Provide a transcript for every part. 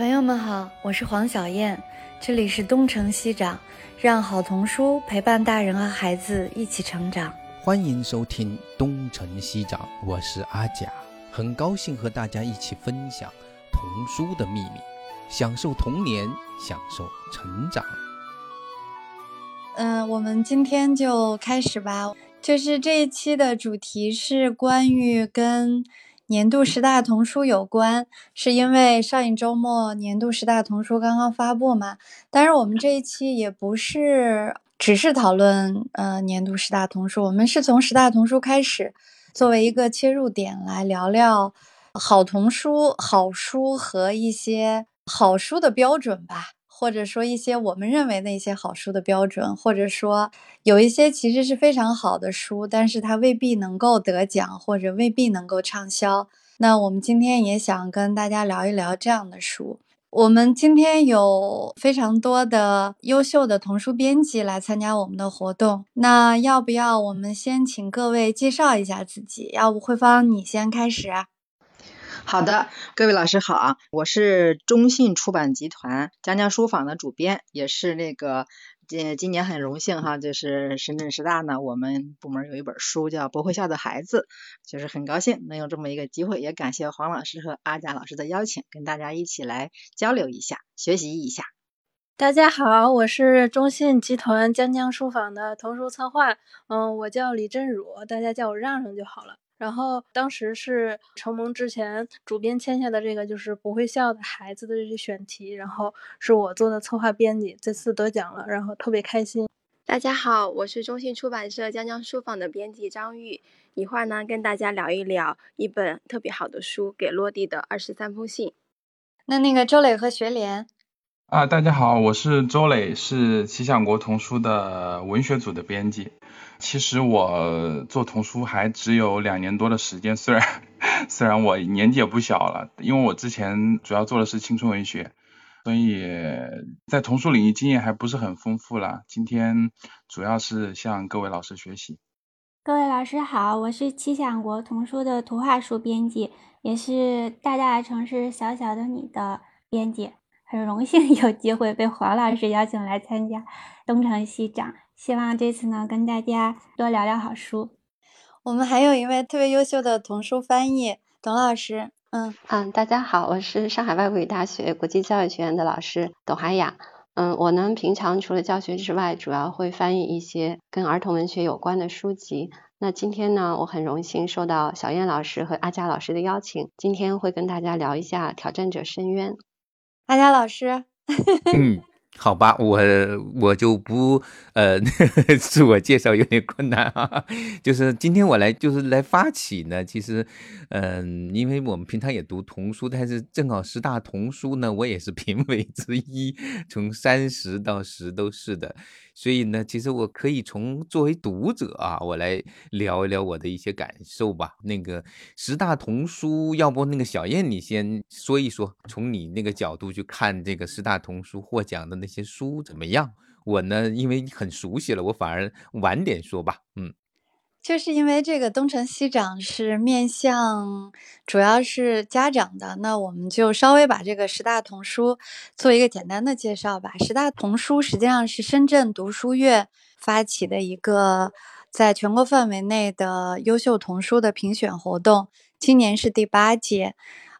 朋友们好，我是黄小燕，这里是东城西长，让好童书陪伴大人和孩子一起成长。欢迎收听东城西长，我是阿甲，很高兴和大家一起分享童书的秘密，享受童年，享受成长。嗯，我们今天就开始吧，就是这一期的主题是关于跟。年度十大童书有关，是因为上一周末年度十大童书刚刚发布嘛？当然，我们这一期也不是只是讨论呃年度十大童书，我们是从十大童书开始，作为一个切入点来聊聊好童书、好书和一些好书的标准吧。或者说一些我们认为的一些好书的标准，或者说有一些其实是非常好的书，但是它未必能够得奖，或者未必能够畅销。那我们今天也想跟大家聊一聊这样的书。我们今天有非常多的优秀的童书编辑来参加我们的活动，那要不要我们先请各位介绍一下自己？要不慧芳你先开始。好的，各位老师好啊，我是中信出版集团江江书坊的主编，也是那个今今年很荣幸哈，就是深圳师大呢，我们部门有一本书叫《不会笑的孩子》，就是很高兴能有这么一个机会，也感谢黄老师和阿贾老师的邀请，跟大家一起来交流一下，学习一下。大家好，我是中信集团江江书坊的童书策划，嗯，我叫李振儒，大家叫我让让就好了。然后当时是承蒙之前主编签下的这个就是不会笑的孩子的这些选题，然后是我做的策划编辑，这次得奖了，然后特别开心。大家好，我是中信出版社江江书房的编辑张玉，一会儿呢跟大家聊一聊一本特别好的书《给落地的二十三封信》。那那个周磊和学莲啊，大家好，我是周磊，是奇想国童书的文学组的编辑。其实我做童书还只有两年多的时间，虽然虽然我年纪也不小了，因为我之前主要做的是青春文学，所以在童书领域经验还不是很丰富了。今天主要是向各位老师学习。各位老师好，我是七想国童书的图画书编辑，也是大大城市小小的你的编辑，很荣幸 有机会被黄老师邀请来参加东城西长。希望这次呢，跟大家多聊聊好书。我们还有一位特别优秀的童书翻译董老师。嗯嗯，大家好，我是上海外国语大学国际教育学院的老师董海雅。嗯，我呢平常除了教学之外，主要会翻译一些跟儿童文学有关的书籍。那今天呢，我很荣幸受到小燕老师和阿佳老师的邀请，今天会跟大家聊一下《挑战者深渊》。阿佳老师。嗯。好吧，我我就不呃 自我介绍有点困难啊，就是今天我来就是来发起呢，其实嗯，因为我们平常也读童书，但是正好十大童书呢，我也是 评委之一，从三十到十都是的。所以呢，其实我可以从作为读者啊，我来聊一聊我的一些感受吧。那个十大童书，要不那个小燕你先说一说，从你那个角度去看这个十大童书获奖的那些书怎么样？我呢，因为很熟悉了，我反而晚点说吧。嗯。就是因为这个东城西长是面向主要是家长的，那我们就稍微把这个十大童书做一个简单的介绍吧。十大童书实际上是深圳读书月发起的一个在全国范围内的优秀童书的评选活动，今年是第八届。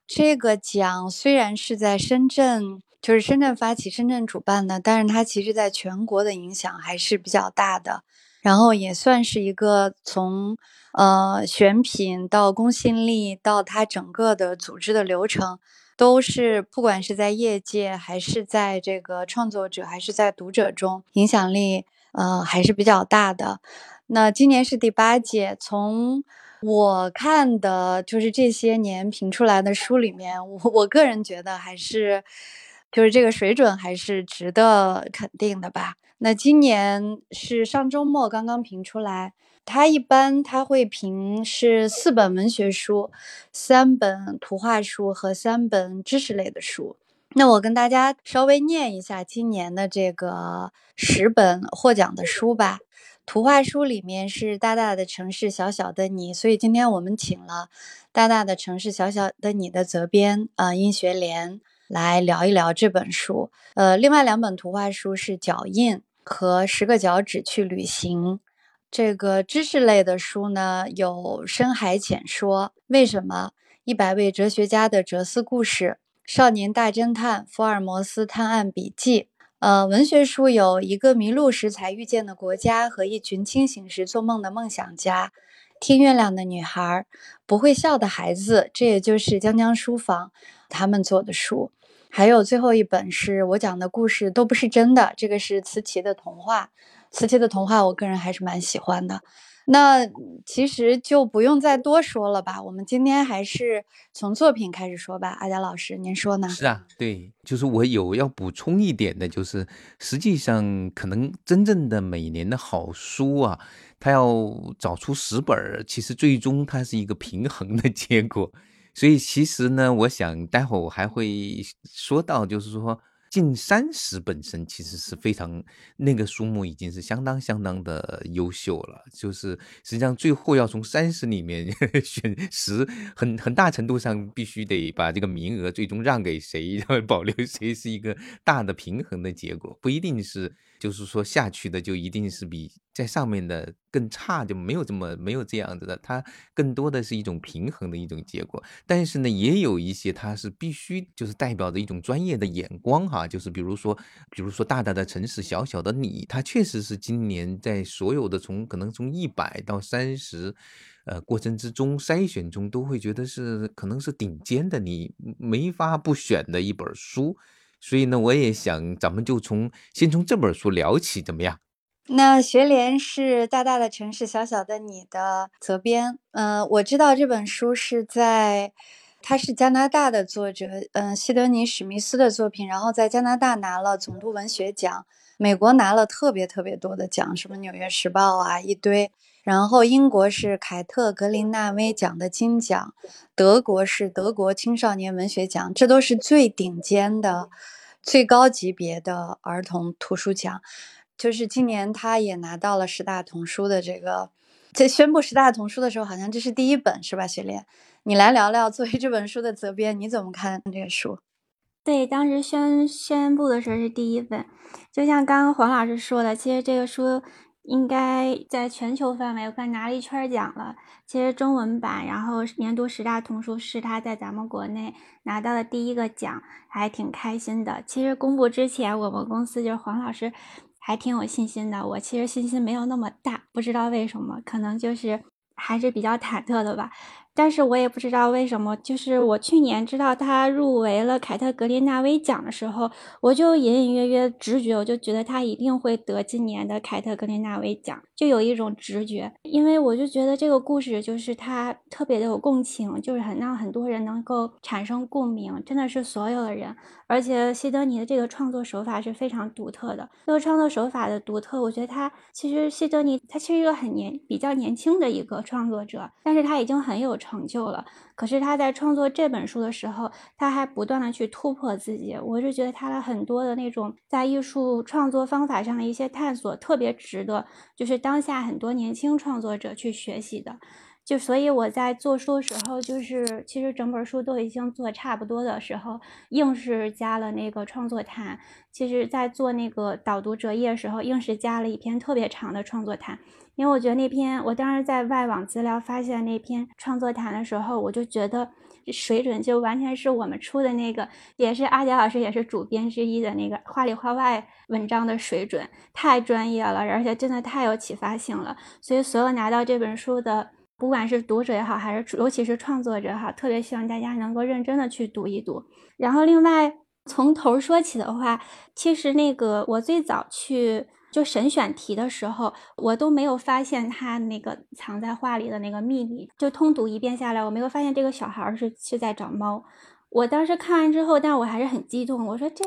这个奖虽然是在深圳，就是深圳发起、深圳主办的，但是它其实在全国的影响还是比较大的。然后也算是一个从呃选品到公信力到它整个的组织的流程，都是不管是在业界还是在这个创作者还是在读者中，影响力呃还是比较大的。那今年是第八届，从我看的就是这些年评出来的书里面，我我个人觉得还是就是这个水准还是值得肯定的吧。那今年是上周末刚刚评出来，他一般他会评是四本文学书、三本图画书和三本知识类的书。那我跟大家稍微念一下今年的这个十本获奖的书吧。图画书里面是《大大的城市，小小的你》，所以今天我们请了《大大的城市，小小的你》的责编啊殷学莲。来聊一聊这本书。呃，另外两本图画书是《脚印》和《十个脚趾去旅行》。这个知识类的书呢，有《深海浅说》、为什么一百位哲学家的哲思故事、少年大侦探、福尔摩斯探案笔记。呃，文学书有一个迷路时才遇见的国家和一群清醒时做梦的梦想家。听月亮的女孩，不会笑的孩子，这也就是江江书房他们做的书。还有最后一本是我讲的故事都不是真的，这个是慈琪的童话。慈琪的童话，我个人还是蛮喜欢的。那其实就不用再多说了吧。我们今天还是从作品开始说吧。阿佳老师，您说呢？是啊，对，就是我有要补充一点的，就是实际上可能真正的每年的好书啊，它要找出十本，其实最终它是一个平衡的结果。所以其实呢，我想待会儿我还会说到，就是说。近三十本身其实是非常那个数目已经是相当相当的优秀了，就是实际上最后要从三十里面 选十，很很大程度上必须得把这个名额最终让给谁，然后保留谁是一个大的平衡的结果，不一定是。就是说下去的就一定是比在上面的更差，就没有这么没有这样子的，它更多的是一种平衡的一种结果。但是呢，也有一些它是必须就是代表着一种专业的眼光哈，就是比如说比如说大大的城市小小的你，它确实是今年在所有的从可能从一百到三十，呃过程之中筛选中都会觉得是可能是顶尖的，你没法不选的一本书。所以呢，我也想，咱们就从先从这本书聊起，怎么样？那学联是大大的城市，小小的你的责编。嗯，我知道这本书是在，他是加拿大的作者，嗯，西德尼史密斯的作品，然后在加拿大拿了总督文学奖，美国拿了特别特别多的奖，什么纽约时报啊一堆，然后英国是凯特格林纳威奖的金奖，德国是德国青少年文学奖，这都是最顶尖的。最高级别的儿童图书奖，就是今年他也拿到了十大童书的这个，在宣布十大童书的时候，好像这是第一本，是吧？雪莲，你来聊聊作为这本书的责编，你怎么看这个书？对，当时宣宣布的时候是第一本，就像刚刚黄老师说的，其实这个书。应该在全球范围我看拿了一圈奖了。其实中文版，然后年度十大童书是他在咱们国内拿到的第一个奖，还挺开心的。其实公布之前，我们公司就是黄老师还挺有信心的。我其实信心没有那么大，不知道为什么，可能就是还是比较忐忑的吧。但是我也不知道为什么，就是我去年知道他入围了凯特格林纳威奖的时候，我就隐隐约约直觉，我就觉得他一定会得今年的凯特格林纳威奖，就有一种直觉，因为我就觉得这个故事就是他特别的有共情，就是很让很多人能够产生共鸣，真的是所有的人。而且西德尼的这个创作手法是非常独特的，这个创作手法的独特，我觉得他其实西德尼他其实一个很年比较年轻的一个创作者，但是他已经很有成就了。可是他在创作这本书的时候，他还不断的去突破自己。我是觉得他的很多的那种在艺术创作方法上的一些探索，特别值得就是当下很多年轻创作者去学习的。就所以我在做书的时候，就是其实整本书都已经做差不多的时候，硬是加了那个创作谈。其实，在做那个导读折页时候，硬是加了一篇特别长的创作谈，因为我觉得那篇，我当时在外网资料发现那篇创作谈的时候，我就觉得水准就完全是我们出的那个，也是阿杰老师也是主编之一的那个话里话外文章的水准，太专业了，而且真的太有启发性了。所以，所有拿到这本书的。不管是读者也好，还是尤其是创作者哈，特别希望大家能够认真的去读一读。然后另外从头说起的话，其实那个我最早去就审选题的时候，我都没有发现他那个藏在画里的那个秘密。就通读一遍下来，我没有发现这个小孩是是在找猫。我当时看完之后，但我还是很激动，我说这。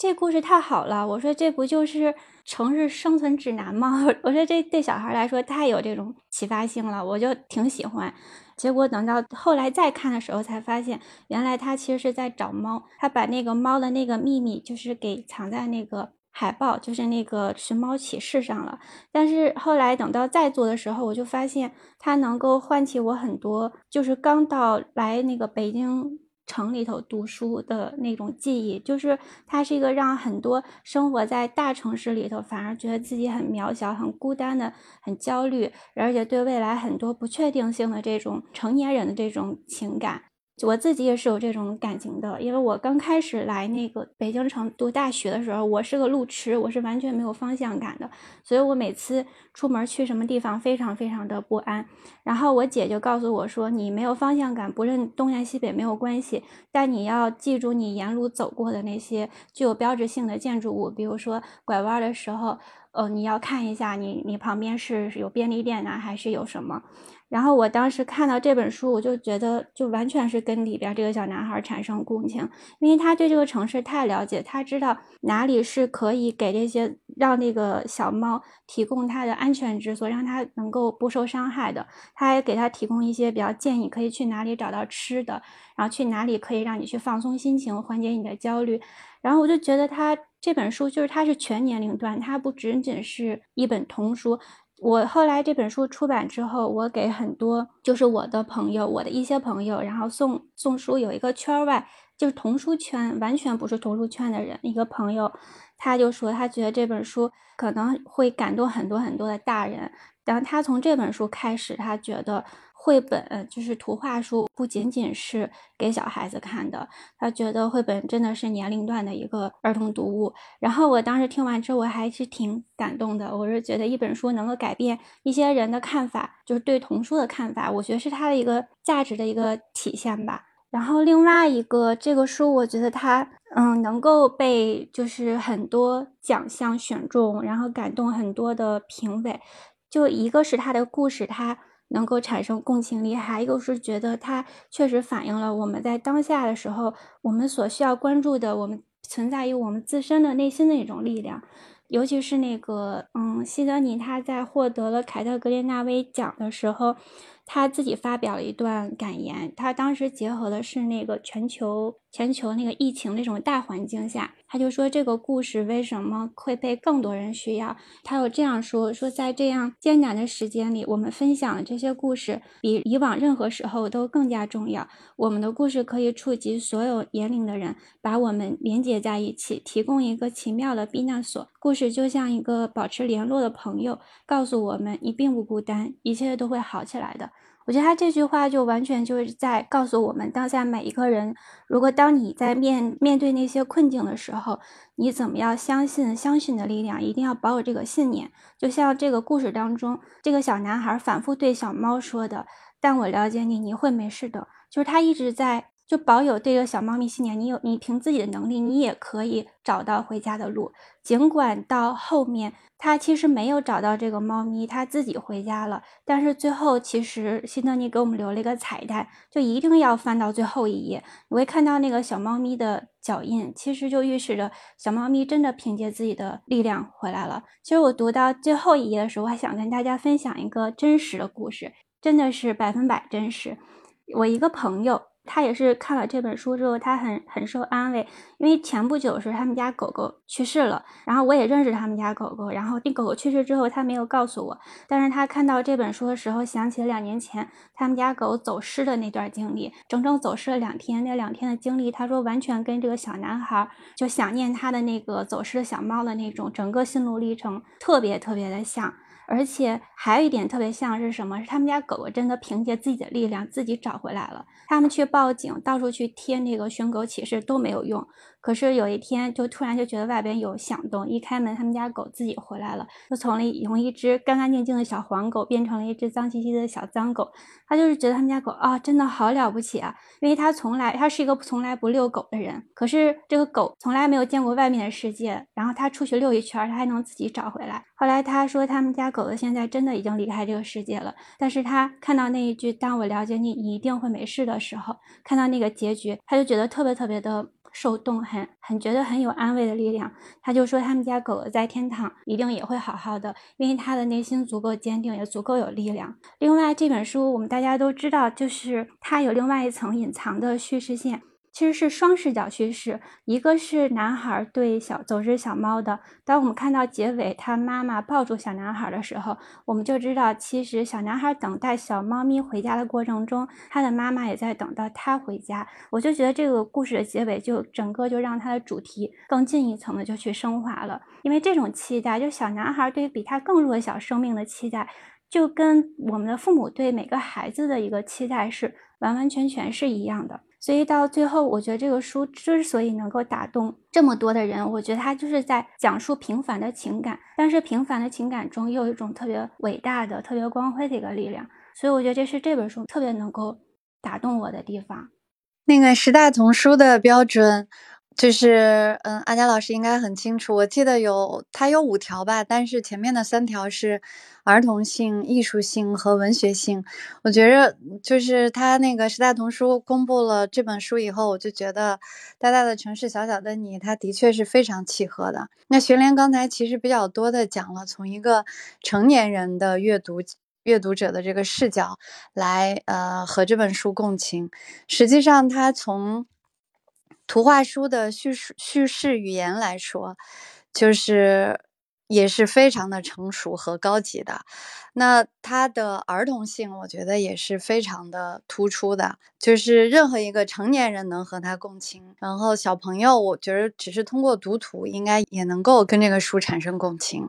这故事太好了，我说这不就是城市生存指南吗？我说这对小孩来说太有这种启发性了，我就挺喜欢。结果等到后来再看的时候，才发现原来他其实是在找猫，他把那个猫的那个秘密就是给藏在那个海报，就是那个寻猫启事上了。但是后来等到再做的时候，我就发现它能够唤起我很多，就是刚到来那个北京。城里头读书的那种记忆，就是它是一个让很多生活在大城市里头，反而觉得自己很渺小、很孤单的、很焦虑，而且对未来很多不确定性的这种成年人的这种情感。我自己也是有这种感情的，因为我刚开始来那个北京城读大学的时候，我是个路痴，我是完全没有方向感的，所以我每次出门去什么地方非常非常的不安。然后我姐就告诉我说：“你没有方向感，不认东南西北没有关系，但你要记住你沿路走过的那些具有标志性的建筑物，比如说拐弯的时候，呃，你要看一下你你旁边是有便利店呢，还是有什么。”然后我当时看到这本书，我就觉得就完全是跟里边这个小男孩产生共情，因为他对这个城市太了解，他知道哪里是可以给这些让那个小猫提供它的安全之所，让它能够不受伤害的。他还给他提供一些比较建议，可以去哪里找到吃的，然后去哪里可以让你去放松心情，缓解你的焦虑。然后我就觉得他这本书就是它是全年龄段，它不仅仅是一本童书。我后来这本书出版之后，我给很多就是我的朋友，我的一些朋友，然后送送书，有一个圈外就是童书圈，完全不是童书圈的人，一个朋友，他就说他觉得这本书可能会感动很多很多的大人，然后他从这本书开始，他觉得。绘本就是图画书，不仅仅是给小孩子看的。他觉得绘本真的是年龄段的一个儿童读物。然后我当时听完之后，我还是挺感动的。我是觉得一本书能够改变一些人的看法，就是对童书的看法，我觉得是它的一个价值的一个体现吧。然后另外一个，这个书我觉得它，嗯，能够被就是很多奖项选中，然后感动很多的评委。就一个是它的故事，它。能够产生共情力，还一个是觉得它确实反映了我们在当下的时候，我们所需要关注的，我们存在于我们自身的内心的一种力量。尤其是那个，嗯，西德尼他在获得了凯特格列纳威奖的时候。他自己发表了一段感言，他当时结合的是那个全球全球那个疫情那种大环境下，他就说这个故事为什么会被更多人需要？他有这样说：说在这样艰难的时间里，我们分享的这些故事比以往任何时候都更加重要。我们的故事可以触及所有年龄的人，把我们连接在一起，提供一个奇妙的避难所。故事就像一个保持联络的朋友，告诉我们你并不孤单，一切都会好起来的。我觉得他这句话就完全就是在告诉我们，当下每一个人，如果当你在面面对那些困境的时候，你怎么样相信相信的力量，一定要保有这个信念。就像这个故事当中，这个小男孩反复对小猫说的：“但我了解你，你会没事的。”就是他一直在。就保有这个小猫咪信念，你有你凭自己的能力，你也可以找到回家的路。尽管到后面他其实没有找到这个猫咪，他自己回家了。但是最后其实辛德尼给我们留了一个彩蛋，就一定要翻到最后一页，你会看到那个小猫咪的脚印，其实就预示着小猫咪真的凭借自己的力量回来了。其实我读到最后一页的时候，我还想跟大家分享一个真实的故事，真的是百分百真实。我一个朋友。他也是看了这本书之后，他很很受安慰，因为前不久是他们家狗狗去世了，然后我也认识他们家狗狗，然后这狗狗去世之后，他没有告诉我，但是他看到这本书的时候，想起了两年前他们家狗走失的那段经历，整整走失了两天，那两天的经历，他说完全跟这个小男孩就想念他的那个走失的小猫的那种整个心路历程特别特别的像。而且还有一点特别像是什么？是他们家狗狗真的凭借自己的力量自己找回来了。他们去报警，到处去贴那个寻狗启事都没有用。可是有一天，就突然就觉得外边有响动，一开门，他们家狗自己回来了，就从了从一只干干净净的小黄狗变成了一只脏兮兮的小脏狗。他就是觉得他们家狗啊，真的好了不起啊，因为他从来他是一个从来不遛狗的人，可是这个狗从来没有见过外面的世界，然后他出去遛一圈，他还能自己找回来。后来他说，他们家狗狗现在真的已经离开这个世界了，但是他看到那一句“当我了解你，你一定会没事”的时候，看到那个结局，他就觉得特别特别的。受动很很觉得很有安慰的力量，他就说他们家狗狗在天堂一定也会好好的，因为他的内心足够坚定，也足够有力量。另外这本书我们大家都知道，就是它有另外一层隐藏的叙事线。其实是双视角叙事，一个是男孩对小走失小猫的。当我们看到结尾，他妈妈抱住小男孩的时候，我们就知道，其实小男孩等待小猫咪回家的过程中，他的妈妈也在等待他回家。我就觉得这个故事的结尾，就整个就让他的主题更进一层的就去升华了。因为这种期待，就小男孩对于比他更弱小生命的期待，就跟我们的父母对每个孩子的一个期待是完完全全是一样的。所以到最后，我觉得这个书之所以能够打动这么多的人，我觉得它就是在讲述平凡的情感，但是平凡的情感中又有一种特别伟大的、特别光辉的一个力量。所以我觉得这是这本书特别能够打动我的地方。那个十大丛书的标准。就是，嗯，阿佳老师应该很清楚。我记得有它有五条吧，但是前面的三条是儿童性、艺术性和文学性。我觉着，就是他那个时代童书公布了这本书以后，我就觉得《大大的城市，小小的你》它的确是非常契合的。那学莲刚才其实比较多的讲了，从一个成年人的阅读阅读者的这个视角来，呃，和这本书共情。实际上，他从图画书的叙述叙事语言来说，就是也是非常的成熟和高级的。那它的儿童性，我觉得也是非常的突出的，就是任何一个成年人能和他共情，然后小朋友，我觉得只是通过读图，应该也能够跟这个书产生共情。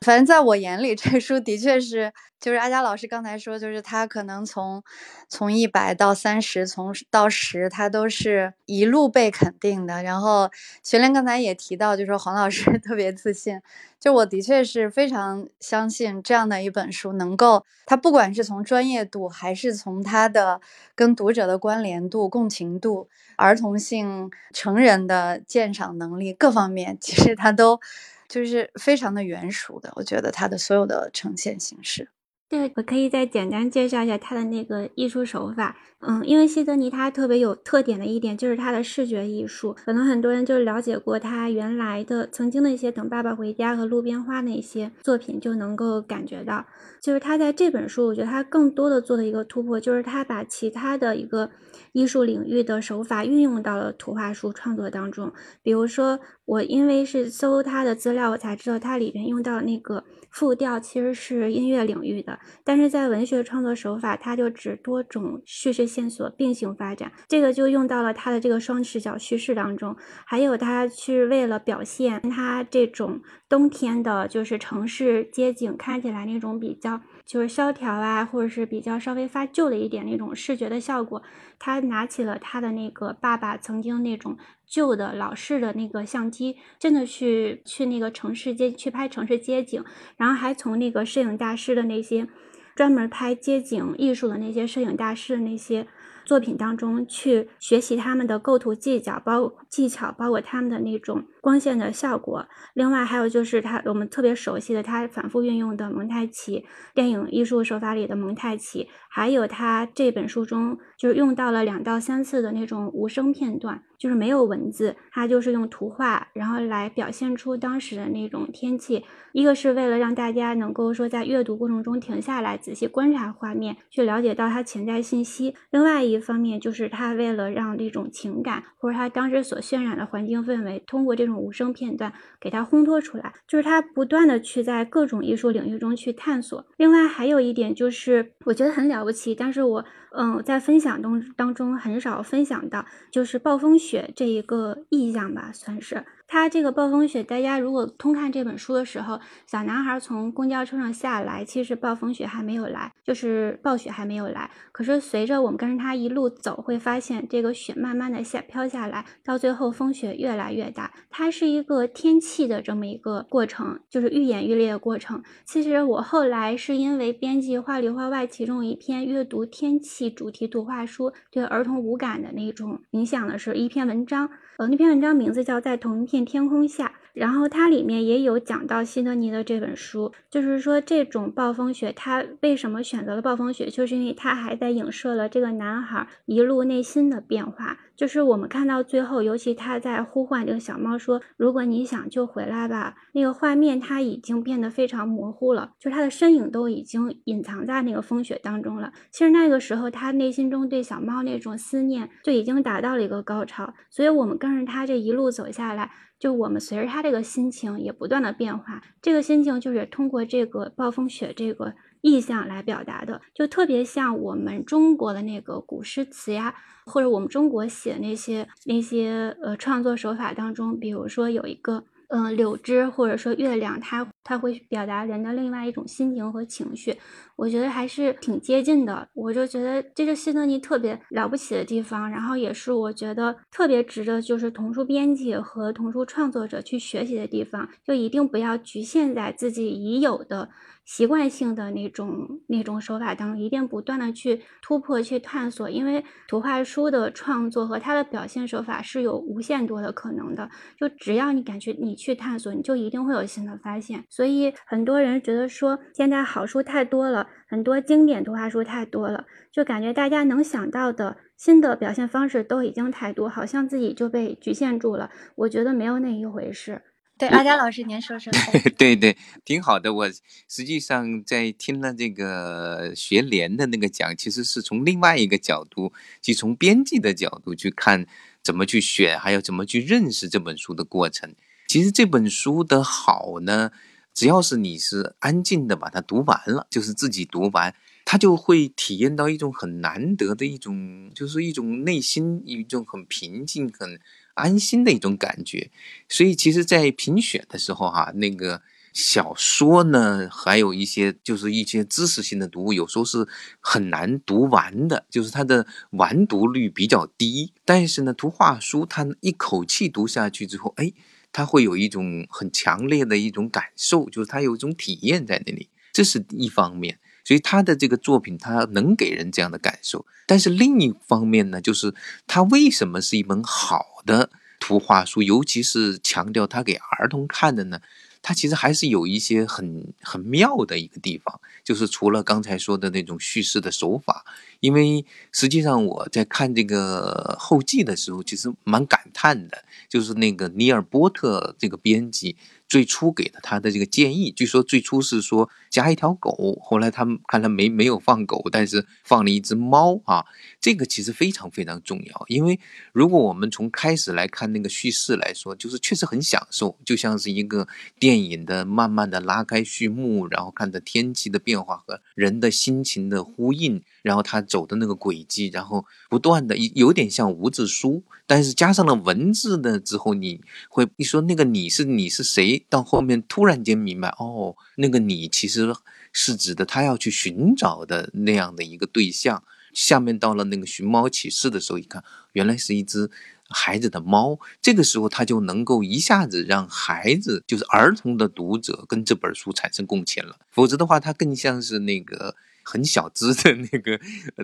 反正在我眼里，这书的确是，就是阿佳老师刚才说，就是他可能从从一百到三十，从到十，他都是一路被肯定的。然后学莲刚才也提到，就说黄老师 特别自信，就我的确是非常相信这样的一本书能够，他不管是从专业度，还是从他的跟读者的关联度、共情度、儿童性、成人的鉴赏能力各方面，其实他都。就是非常的原熟的，我觉得它的所有的呈现形式。对，我可以再简单介绍一下他的那个艺术手法。嗯，因为西德尼他特别有特点的一点就是他的视觉艺术，可能很多人就了解过他原来的曾经的一些《等爸爸回家》和《路边花》那些作品，就能够感觉到，就是他在这本书，我觉得他更多的做的一个突破，就是他把其他的一个艺术领域的手法运用到了图画书创作当中。比如说，我因为是搜他的资料，我才知道他里边用到那个。复调其实是音乐领域的，但是在文学创作手法，它就指多种叙事线索并行发展，这个就用到了它的这个双视角叙事当中。还有它去为了表现它这种冬天的，就是城市街景看起来那种比较就是萧条啊，或者是比较稍微发旧的一点那种视觉的效果，他拿起了他的那个爸爸曾经那种。旧的老式的那个相机，真的去去那个城市街去拍城市街景，然后还从那个摄影大师的那些专门拍街景艺术的那些摄影大师的那些。作品当中去学习他们的构图技巧，包技巧，包括他们的那种光线的效果。另外还有就是他我们特别熟悉的，他反复运用的蒙太奇电影艺术手法里的蒙太奇，还有他这本书中就是用到了两到三次的那种无声片段，就是没有文字，他就是用图画，然后来表现出当时的那种天气。一个是为了让大家能够说在阅读过程中停下来仔细观察画面，去了解到它潜在信息。另外一。方面就是他为了让这种情感或者他当时所渲染的环境氛围，通过这种无声片段给它烘托出来，就是他不断的去在各种艺术领域中去探索。另外还有一点就是我觉得很了不起，但是我嗯在分享中当中很少分享到，就是暴风雪这一个意象吧，算是。他这个暴风雪，大家如果通看这本书的时候，小男孩从公交车上下来，其实暴风雪还没有来，就是暴雪还没有来。可是随着我们跟着他一路走，会发现这个雪慢慢的下飘下来，到最后风雪越来越大。它是一个天气的这么一个过程，就是愈演愈烈的过程。其实我后来是因为编辑《画里画外》其中一篇阅读天气主题图画书对儿童无感的那种影响的是一篇文章。呃，那篇文章名字叫《在同一片天空下》，然后它里面也有讲到希德尼的这本书，就是说这种暴风雪，他为什么选择了暴风雪，就是因为他还在影射了这个男孩一路内心的变化。就是我们看到最后，尤其他在呼唤这个小猫说：“如果你想就回来吧。”那个画面它已经变得非常模糊了，就他的身影都已经隐藏在那个风雪当中了。其实那个时候，他内心中对小猫那种思念就已经达到了一个高潮。所以，我们跟着他这一路走下来，就我们随着他这个心情也不断的变化。这个心情就是通过这个暴风雪这个。意象来表达的，就特别像我们中国的那个古诗词呀，或者我们中国写那些那些呃创作手法当中，比如说有一个。嗯，柳枝或者说月亮，它它会表达人的另外一种心情和情绪，我觉得还是挺接近的。我就觉得这个希特尼特别了不起的地方，然后也是我觉得特别值得就是童书编辑和童书创作者去学习的地方。就一定不要局限在自己已有的习惯性的那种那种手法当中，一定不断的去突破、去探索。因为图画书的创作和它的表现手法是有无限多的可能的。就只要你感觉你。去探索，你就一定会有新的发现。所以很多人觉得说，现在好书太多了，很多经典图画书太多了，就感觉大家能想到的新的表现方式都已经太多，好像自己就被局限住了。我觉得没有那一回事。对，阿佳老师，您说说。对对，挺好的。我实际上在听了这个学联的那个讲，其实是从另外一个角度，即从编辑的角度去看怎么去选，还有怎么去认识这本书的过程。其实这本书的好呢，只要是你是安静的把它读完了，就是自己读完，他就会体验到一种很难得的一种，就是一种内心一种很平静、很安心的一种感觉。所以，其实，在评选的时候哈，那个小说呢，还有一些就是一些知识性的读物，有时候是很难读完的，就是它的完读率比较低。但是呢，图画书它一口气读下去之后，哎。他会有一种很强烈的一种感受，就是他有一种体验在那里，这是一方面。所以他的这个作品，他能给人这样的感受。但是另一方面呢，就是他为什么是一本好的图画书，尤其是强调他给儿童看的呢？他其实还是有一些很很妙的一个地方，就是除了刚才说的那种叙事的手法，因为实际上我在看这个后记的时候，其实蛮感叹的，就是那个尼尔波特这个编辑。最初给的他的这个建议，据说最初是说加一条狗，后来他们看来没没有放狗，但是放了一只猫啊。这个其实非常非常重要，因为如果我们从开始来看那个叙事来说，就是确实很享受，就像是一个电影的慢慢的拉开序幕，然后看着天气的变化和人的心情的呼应，然后他走的那个轨迹，然后不断的有点像无字书，但是加上了文字的之后，你会一说那个你是你是谁？到后面突然间明白，哦，那个你其实是指的他要去寻找的那样的一个对象。下面到了那个寻猫启事的时候，一看，原来是一只孩子的猫。这个时候他就能够一下子让孩子，就是儿童的读者跟这本书产生共情了。否则的话，他更像是那个很小资的那个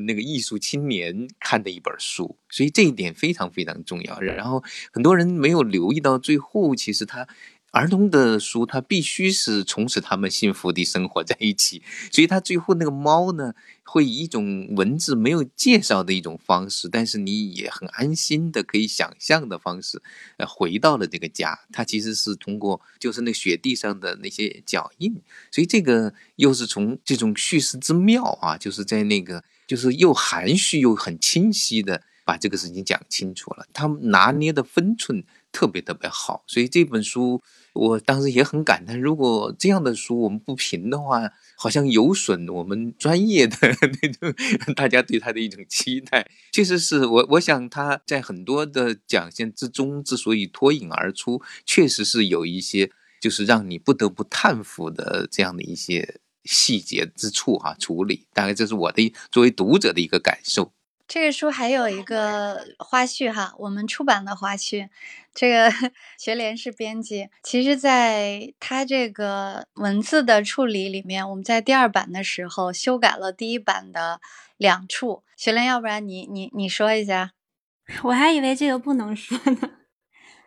那个艺术青年看的一本书。所以这一点非常非常重要。然后很多人没有留意到最后，其实他。儿童的书，它必须是从此他们幸福的生活在一起，所以他最后那个猫呢，会以一种文字没有介绍的一种方式，但是你也很安心的可以想象的方式，呃，回到了这个家。它其实是通过就是那雪地上的那些脚印，所以这个又是从这种叙事之妙啊，就是在那个就是又含蓄又很清晰的把这个事情讲清楚了，他拿捏的分寸特别特别好，所以这本书。我当时也很感叹，如果这样的书我们不评的话，好像有损我们专业的 那种大家对他的一种期待。确实是我，我想他在很多的奖项之中之所以脱颖而出，确实是有一些就是让你不得不叹服的这样的一些细节之处哈。处理大概这是我的作为读者的一个感受。这个书还有一个花絮哈，我们出版的花絮。这个 学联是编辑，其实在他这个文字的处理里面，我们在第二版的时候修改了第一版的两处。学联，要不然你你你说一下？我还以为这个不能说呢。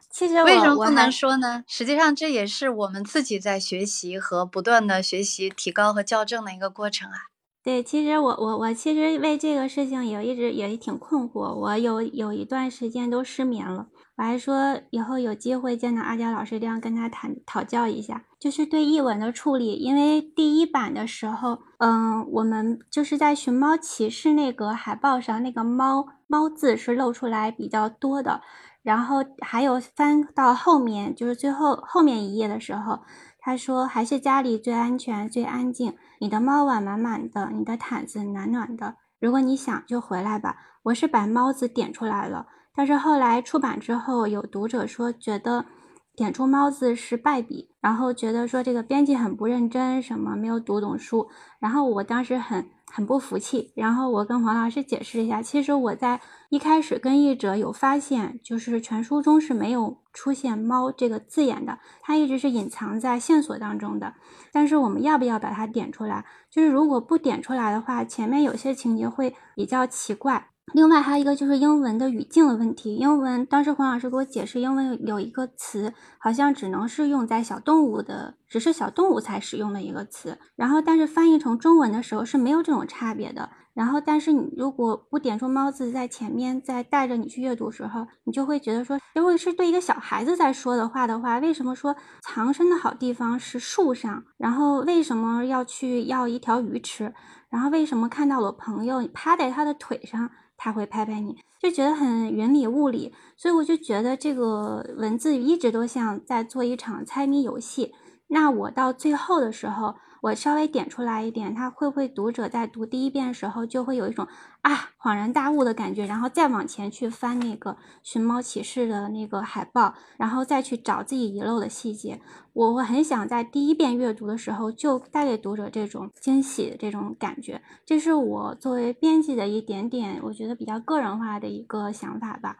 其实为什么不能说呢？实际上这也是我们自己在学习和不断的学习、提高和校正的一个过程啊。对，其实我我我其实为这个事情也一直也挺困惑，我有有一段时间都失眠了。我还说以后有机会见到阿娇老师，这样跟他谈讨教一下，就是对译文的处理。因为第一版的时候，嗯，我们就是在《寻猫启事》那个海报上，那个猫猫字是露出来比较多的。然后还有翻到后面，就是最后后面一页的时候，他说还是家里最安全、最安静。你的猫碗满满的，你的毯子暖暖的。如果你想，就回来吧。我是把猫字点出来了。但是后来出版之后，有读者说觉得点出“猫”字是败笔，然后觉得说这个编辑很不认真，什么没有读懂书。然后我当时很很不服气，然后我跟黄老师解释一下，其实我在一开始跟译者有发现，就是全书中是没有出现“猫”这个字眼的，它一直是隐藏在线索当中的。但是我们要不要把它点出来？就是如果不点出来的话，前面有些情节会比较奇怪。另外还有一个就是英文的语境的问题。英文当时黄老师给我解释，英文有一个词好像只能是用在小动物的，只是小动物才使用的一个词。然后但是翻译成中文的时候是没有这种差别的。然后但是你如果不点出“猫”字在前面，再带着你去阅读时候，你就会觉得说，如果是对一个小孩子在说的话的话，为什么说藏身的好地方是树上？然后为什么要去要一条鱼吃？然后为什么看到我朋友趴在他的腿上？他会拍拍你，就觉得很云里雾里，所以我就觉得这个文字一直都像在做一场猜谜游戏。那我到最后的时候。我稍微点出来一点，他会不会读者在读第一遍的时候就会有一种啊恍然大悟的感觉，然后再往前去翻那个《寻猫启事》的那个海报，然后再去找自己遗漏的细节。我我很想在第一遍阅读的时候就带给读者这种惊喜这种感觉，这是我作为编辑的一点点，我觉得比较个人化的一个想法吧。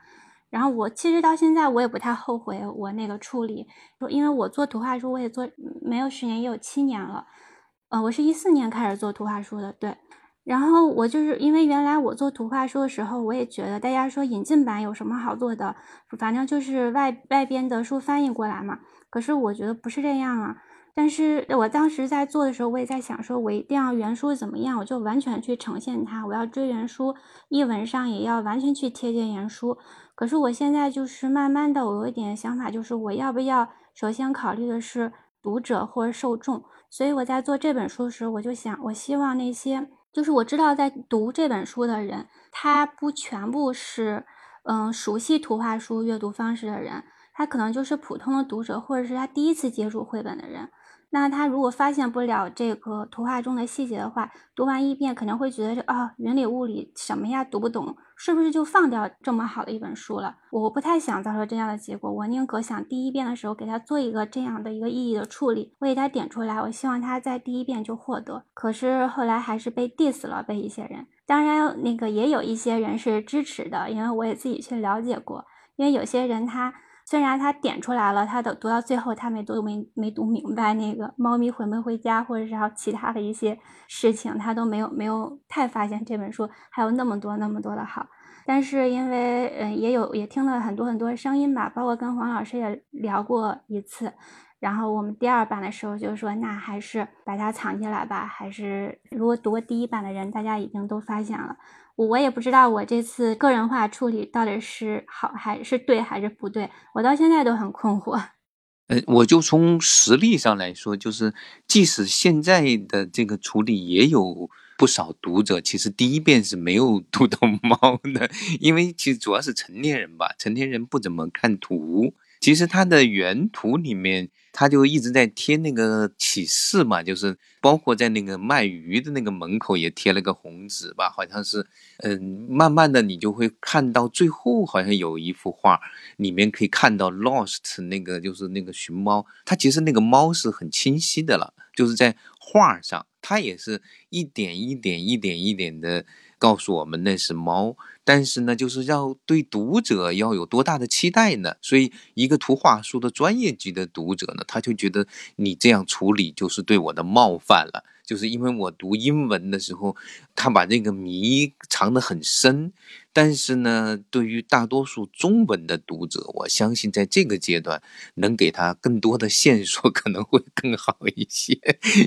然后我其实到现在我也不太后悔我那个处理，因为我做图画书我也做没有十年也有七年了。呃，我是一四年开始做图画书的，对。然后我就是因为原来我做图画书的时候，我也觉得大家说引进版有什么好做的，反正就是外外边的书翻译过来嘛。可是我觉得不是这样啊。但是我当时在做的时候，我也在想，说我一定要原书怎么样，我就完全去呈现它。我要追原书，译文上也要完全去贴近原书。可是我现在就是慢慢的，我有一点想法，就是我要不要首先考虑的是读者或者受众。所以我在做这本书时，我就想，我希望那些就是我知道在读这本书的人，他不全部是嗯熟悉图画书阅读方式的人，他可能就是普通的读者，或者是他第一次接触绘本的人。那他如果发现不了这个图画中的细节的话，读完一遍可能会觉得啊云里雾里什么呀读不懂，是不是就放掉这么好的一本书了？我不太想造成这样的结果，我宁可想第一遍的时候给他做一个这样的一个意义的处理，我给他点出来，我希望他在第一遍就获得。可是后来还是被 diss 了，被一些人，当然那个也有一些人是支持的，因为我也自己去了解过，因为有些人他。虽然他点出来了，他的读到最后他没读没没读明白那个猫咪回没回家，或者是还有其他的一些事情，他都没有没有太发现这本书还有那么多那么多的好。但是因为嗯也有也听了很多很多声音吧，包括跟黄老师也聊过一次，然后我们第二版的时候就说那还是把它藏起来吧，还是如果读过第一版的人，大家已经都发现了。我也不知道我这次个人化处理到底是好还是对还是不对，我到现在都很困惑。呃，我就从实力上来说，就是即使现在的这个处理，也有不少读者其实第一遍是没有读懂猫的，因为其实主要是成年人吧，成年人不怎么看图。其实它的原图里面。他就一直在贴那个启示嘛，就是包括在那个卖鱼的那个门口也贴了个红纸吧，好像是，嗯，慢慢的你就会看到最后好像有一幅画，里面可以看到 lost 那个就是那个熊猫，它其实那个猫是很清晰的了，就是在画上，它也是一点一点一点一点的。告诉我们那是猫，但是呢，就是要对读者要有多大的期待呢？所以，一个图画书的专业级的读者呢，他就觉得你这样处理就是对我的冒犯了。就是因为我读英文的时候，他把这个谜藏得很深。但是呢，对于大多数中文的读者，我相信在这个阶段能给他更多的线索可能会更好一些。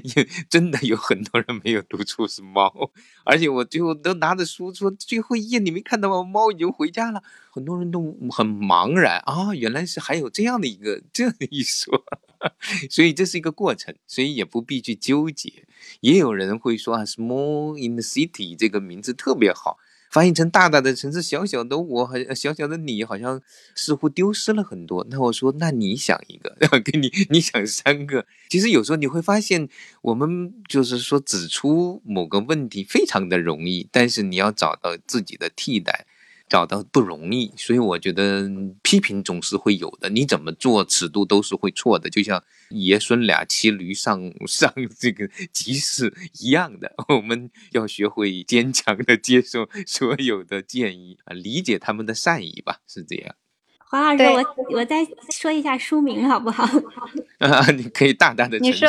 因为真的有很多人没有读出是猫，而且我最后都拿着书说最后一页你没看到吗？猫已经回家了。很多人都很茫然啊，原来是还有这样的一个这样一说，所以这是一个过程，所以也不必去纠结。也有人会说啊，“small in the city” 这个名字特别好。翻译成大大的城市，小小的我，很小小的你，好像似乎丢失了很多。那我说，那你想一个，给你，你想三个。其实有时候你会发现，我们就是说指出某个问题非常的容易，但是你要找到自己的替代。找到不容易，所以我觉得批评总是会有的。你怎么做，尺度都是会错的。就像爷孙俩骑驴上 上这个集市一样的，我们要学会坚强的接受所有的建议啊，理解他们的善意吧，是这样。黄老师，我我再说一下书名好不好？啊，你可以大大的你说，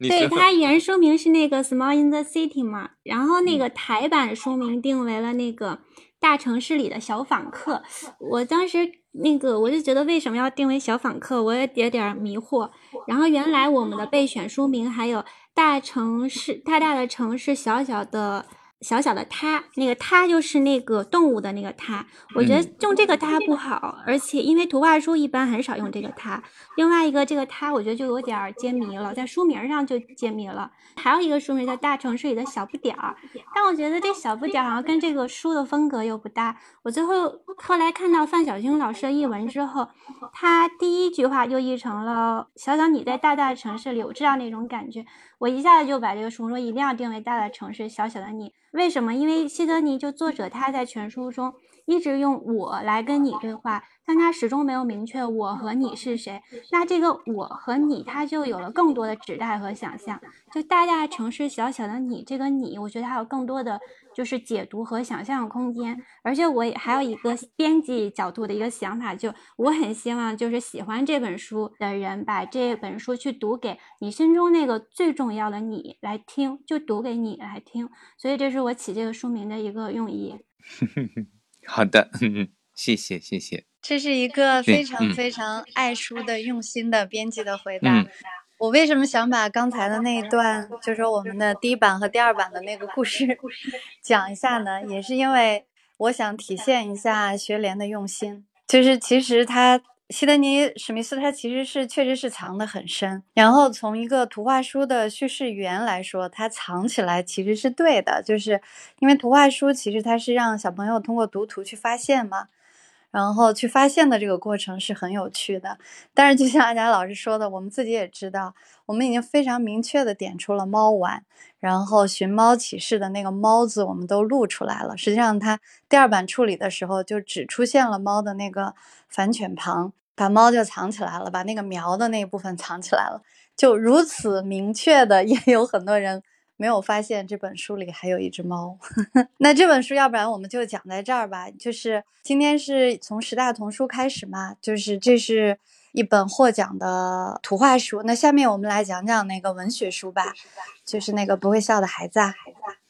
对，它原书名是那个《Small in the City》嘛，然后那个台版书名定为了那个。大城市里的小访客，我当时那个我就觉得为什么要定为小访客，我也有点迷惑。然后原来我们的备选书名还有大城市，大大的城市，小小的。小小的它，那个它就是那个动物的那个它，我觉得用这个它不好，而且因为图画书一般很少用这个它。另外一个这个它，我觉得就有点揭谜了，在书名上就揭谜了。还有一个书名叫《大城市里的小不点儿》，但我觉得这小不点儿好像跟这个书的风格又不搭。我最后后来看到范晓军老师的译文之后，他第一句话就译成了“小小你在大大的城市里”，我知道那种感觉。我一下子就把这个书说一定要定为大的城市，小小的你。为什么？因为希德尼就作者他在全书中一直用我来跟你对话。但他始终没有明确我和你是谁，那这个我和你，他就有了更多的指代和想象。就大大城市小小的你，这个你，我觉得还有更多的就是解读和想象空间。而且我也还有一个编辑角度的一个想法，就我很希望就是喜欢这本书的人，把这本书去读给你心中那个最重要的你来听，就读给你来听。所以这是我起这个书名的一个用意。好的，嗯谢谢，谢谢。这是一个非常非常爱书的用心的编辑的回答。我为什么想把刚才的那一段，就是说我们的第一版和第二版的那个故事讲一下呢？也是因为我想体现一下学联的用心。就是其实他西德尼史密斯他其实是确实是藏得很深。然后从一个图画书的叙事语言来说，它藏起来其实是对的，就是因为图画书其实它是让小朋友通过读图去发现嘛。然后去发现的这个过程是很有趣的，但是就像阿佳老师说的，我们自己也知道，我们已经非常明确的点出了猫碗，然后寻猫启事的那个猫字我们都录出来了。实际上，它第二版处理的时候就只出现了猫的那个反犬旁，把猫就藏起来了，把那个苗的那一部分藏起来了，就如此明确的，也有很多人。没有发现这本书里还有一只猫，那这本书要不然我们就讲在这儿吧。就是今天是从十大童书开始嘛，就是这是一本获奖的图画书。那下面我们来讲讲那个文学书吧，就是那个不会笑的孩子。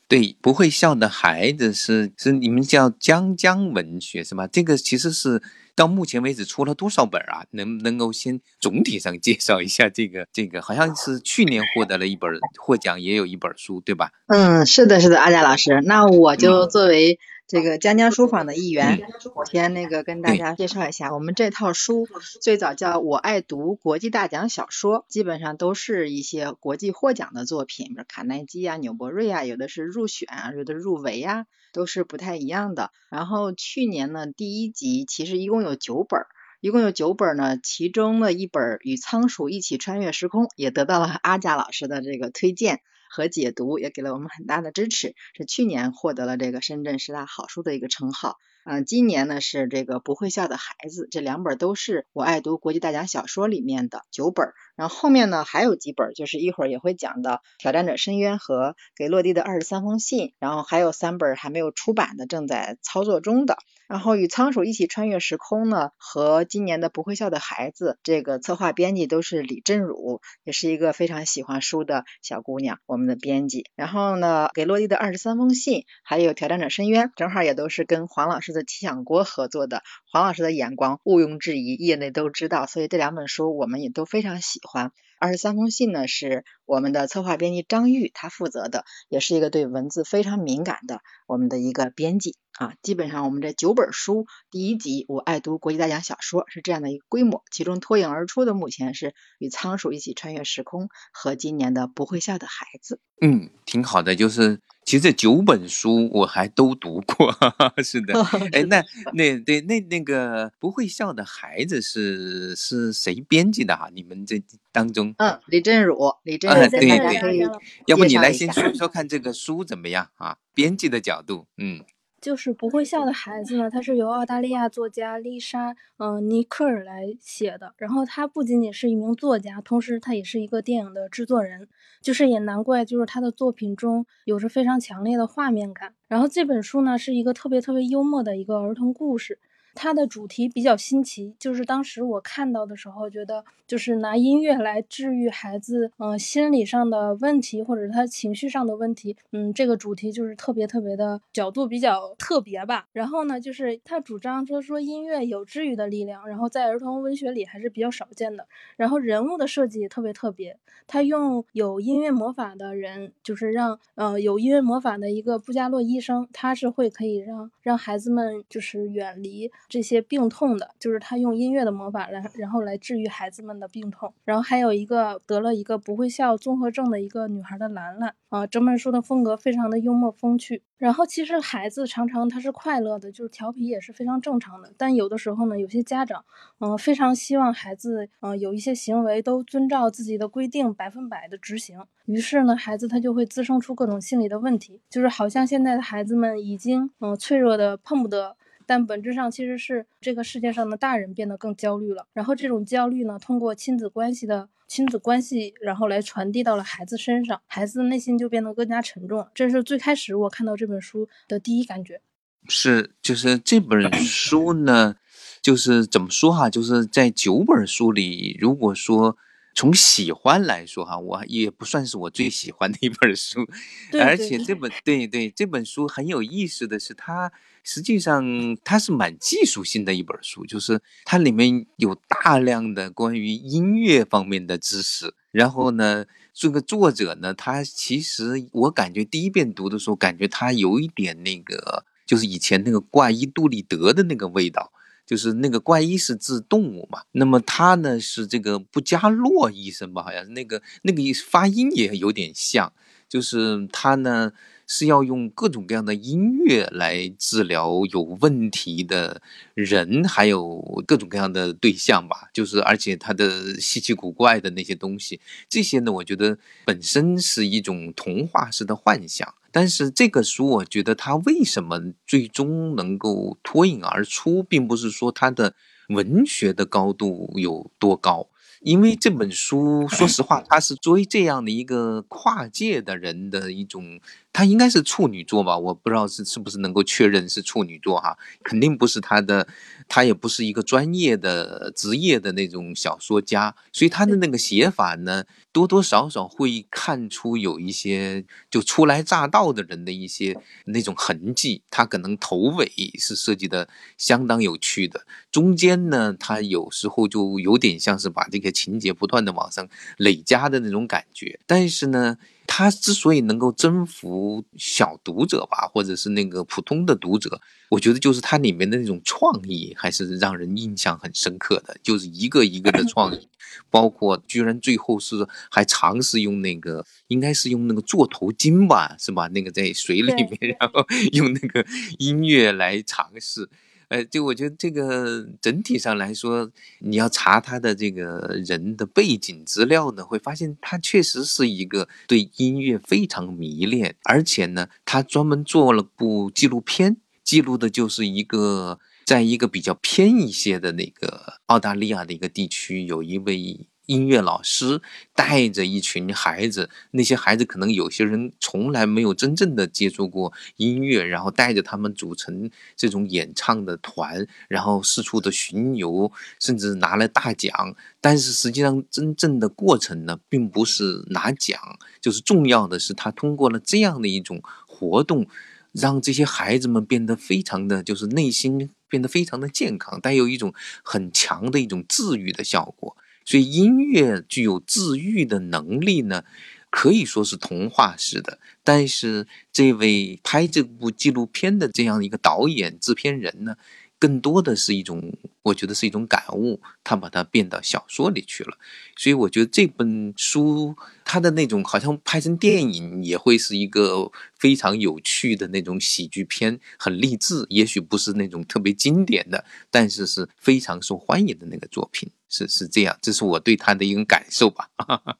对，不会笑的孩子是是你们叫江江文学是吗？这个其实是。到目前为止出了多少本啊？能能够先总体上介绍一下这个这个？好像是去年获得了一本获奖，也有一本书，对吧？嗯，是的，是的，阿佳老师，那我就作为这个江江书坊的一员，我先那个跟大家介绍一下，我们这套书最早叫我爱读国际大奖小说，基本上都是一些国际获奖的作品，比如卡耐基啊、纽伯瑞啊，有的是入选啊，有的入围啊。都是不太一样的。然后去年呢，第一集其实一共有九本，一共有九本呢。其中的一本《与仓鼠一起穿越时空》也得到了阿佳老师的这个推荐和解读，也给了我们很大的支持。是去年获得了这个深圳十大好书的一个称号。嗯，今年呢是这个不会笑的孩子，这两本都是我爱读国际大奖小说里面的九本。然后后面呢还有几本，就是一会儿也会讲的《挑战者深渊》和《给落地的二十三封信》，然后还有三本还没有出版的，正在操作中的。然后与仓鼠一起穿越时空呢，和今年的不会笑的孩子，这个策划编辑都是李振儒，也是一个非常喜欢书的小姑娘，我们的编辑。然后呢，给落地的二十三封信，还有挑战者深渊，正好也都是跟黄老师的气象国合作的，黄老师的眼光毋庸置疑，业内都知道，所以这两本书我们也都非常喜欢。二十三封信呢，是我们的策划编辑张玉他负责的，也是一个对文字非常敏感的我们的一个编辑啊。基本上我们这九本书，第一集我爱读国际大奖小说是这样的一个规模，其中脱颖而出的目前是与仓鼠一起穿越时空和今年的不会笑的孩子。嗯，挺好的，就是其实这九本书我还都读过，是的。哎，那那对那那个不会笑的孩子是是谁编辑的哈？你们这当中？嗯，李振儒，李振儒，对对对，要不你来先说说看这个书怎么样啊？编辑的角度，嗯。就是不会笑的孩子呢，它是由澳大利亚作家丽莎嗯尼克尔来写的。然后他不仅仅是一名作家，同时他也是一个电影的制作人。就是也难怪，就是他的作品中有着非常强烈的画面感。然后这本书呢，是一个特别特别幽默的一个儿童故事。它的主题比较新奇，就是当时我看到的时候，觉得就是拿音乐来治愈孩子，嗯，心理上的问题或者他情绪上的问题，嗯，这个主题就是特别特别的角度比较特别吧。然后呢，就是他主张说说音乐有治愈的力量，然后在儿童文学里还是比较少见的。然后人物的设计也特别特别，他用有音乐魔法的人，就是让呃有音乐魔法的一个布加洛医生，他是会可以让让孩子们就是远离。这些病痛的，就是他用音乐的魔法来，然后来治愈孩子们的病痛。然后还有一个得了一个不会笑综合症的一个女孩的兰兰啊，整本书的风格非常的幽默风趣。然后其实孩子常常他是快乐的，就是调皮也是非常正常的。但有的时候呢，有些家长嗯非常希望孩子嗯有一些行为都遵照自己的规定百分百的执行，于是呢孩子他就会滋生出各种心理的问题，就是好像现在的孩子们已经嗯脆弱的碰不得。但本质上其实是这个世界上的大人变得更焦虑了，然后这种焦虑呢，通过亲子关系的亲子关系，然后来传递到了孩子身上，孩子的内心就变得更加沉重。这是最开始我看到这本书的第一感觉。是，就是这本 书呢，就是怎么说哈，就是在九本书里，如果说。从喜欢来说，哈，我也不算是我最喜欢的一本书，对而且这本对对这本书很有意思的是，它实际上它是蛮技术性的一本书，就是它里面有大量的关于音乐方面的知识。然后呢，这个作者呢，他其实我感觉第一遍读的时候，感觉他有一点那个，就是以前那个怪医杜立德的那个味道。就是那个怪医是治动物嘛，那么他呢是这个布加洛医生吧，好像那个那个发音也有点像，就是他呢是要用各种各样的音乐来治疗有问题的人，还有各种各样的对象吧，就是而且他的稀奇古怪的那些东西，这些呢，我觉得本身是一种童话式的幻想。但是这个书，我觉得它为什么最终能够脱颖而出，并不是说它的文学的高度有多高。因为这本书，说实话，它是作为这样的一个跨界的人的一种，他应该是处女座吧？我不知道是是不是能够确认是处女座哈，肯定不是他的，他也不是一个专业的职业的那种小说家，所以他的那个写法呢，多多少少会看出有一些就初来乍到的人的一些那种痕迹。他可能头尾是设计的相当有趣的，中间呢，他有时候就有点像是把这个。情节不断的往上累加的那种感觉，但是呢，他之所以能够征服小读者吧，或者是那个普通的读者，我觉得就是它里面的那种创意还是让人印象很深刻的，就是一个一个的创意，包括居然最后是还尝试用那个，应该是用那个座头鲸吧，是吧？那个在水里面，然后用那个音乐来尝试。呃，就我觉得这个整体上来说，你要查他的这个人的背景资料呢，会发现他确实是一个对音乐非常迷恋，而且呢，他专门做了部纪录片，记录的就是一个在一个比较偏一些的那个澳大利亚的一个地区，有一位。音乐老师带着一群孩子，那些孩子可能有些人从来没有真正的接触过音乐，然后带着他们组成这种演唱的团，然后四处的巡游，甚至拿了大奖。但是实际上，真正的过程呢，并不是拿奖，就是重要的是他通过了这样的一种活动，让这些孩子们变得非常的就是内心变得非常的健康，带有一种很强的一种治愈的效果。所以音乐具有治愈的能力呢，可以说是童话式的。但是这位拍这部纪录片的这样一个导演、制片人呢？更多的是一种，我觉得是一种感悟，他把它变到小说里去了。所以我觉得这本书它的那种好像拍成电影也会是一个非常有趣的那种喜剧片，很励志。也许不是那种特别经典的，但是是非常受欢迎的那个作品，是是这样。这是我对他的一种感受吧。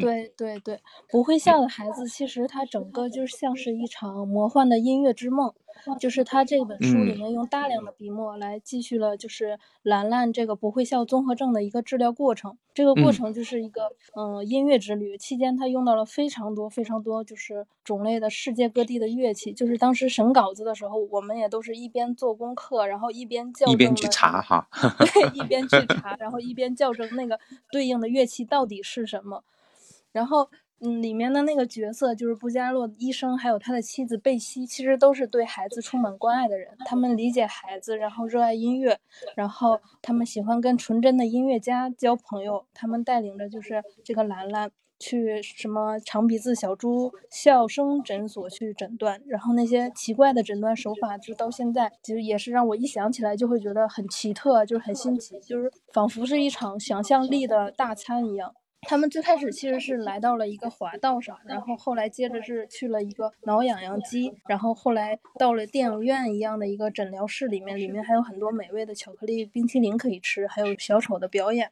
对对对，不会笑的孩子，其实他整个就像是一场魔幻的音乐之梦。就是他这本书里面用大量的笔墨来记叙了，就是兰兰这个不会笑综合症的一个治疗过程。这个过程就是一个嗯音乐之旅，期间他用到了非常多非常多就是种类的世界各地的乐器。就是当时审稿子的时候，我们也都是一边做功课，然后一边校正，一边去查哈，对，一边去 查，然后一边校正那个对应的乐器到底是什么，然后。嗯，里面的那个角色就是布加洛医生，还有他的妻子贝西，其实都是对孩子充满关爱的人。他们理解孩子，然后热爱音乐，然后他们喜欢跟纯真的音乐家交朋友。他们带领着就是这个兰兰去什么长鼻子小猪笑声诊所去诊断，然后那些奇怪的诊断手法，就到现在其实也是让我一想起来就会觉得很奇特，就是很新奇，就是仿佛是一场想象力的大餐一样。他们最开始其实是来到了一个滑道上，然后后来接着是去了一个挠痒痒机，然后后来到了电影院一样的一个诊疗室里面，里面还有很多美味的巧克力冰淇淋可以吃，还有小丑的表演。